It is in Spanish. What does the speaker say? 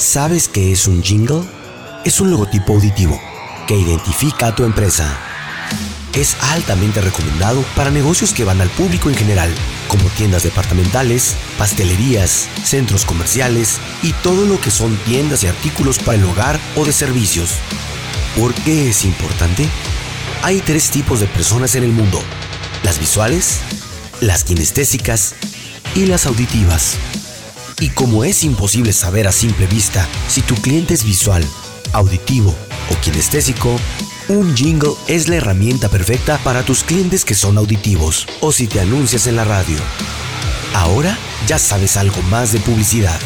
¿Sabes qué es un jingle? Es un logotipo auditivo que identifica a tu empresa. Es altamente recomendado para negocios que van al público en general, como tiendas departamentales, pastelerías, centros comerciales y todo lo que son tiendas y artículos para el hogar o de servicios. ¿Por qué es importante? Hay tres tipos de personas en el mundo. Las visuales, las kinestésicas y las auditivas. Y como es imposible saber a simple vista si tu cliente es visual, auditivo o kinestésico, un jingle es la herramienta perfecta para tus clientes que son auditivos o si te anuncias en la radio. Ahora ya sabes algo más de publicidad.